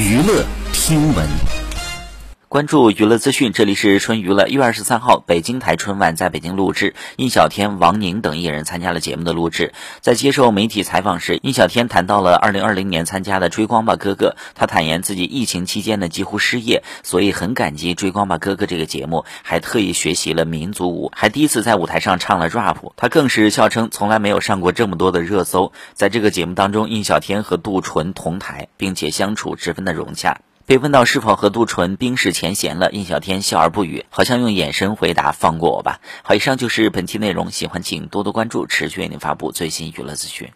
娱乐听闻。关注娱乐资讯，这里是春娱乐。一月二十三号，北京台春晚在北京录制，印小天、王宁等艺人参加了节目的录制。在接受媒体采访时，印小天谈到了二零二零年参加的《追光吧哥哥》，他坦言自己疫情期间呢几乎失业，所以很感激《追光吧哥哥》这个节目，还特意学习了民族舞，还第一次在舞台上唱了 rap。他更是笑称从来没有上过这么多的热搜。在这个节目当中，印小天和杜淳同台，并且相处十分的融洽。被问到是否和杜淳冰释前嫌了，印小天笑而不语，好像用眼神回答：“放过我吧。”好，以上就是本期内容，喜欢请多多关注，持续为您发布最新娱乐资讯。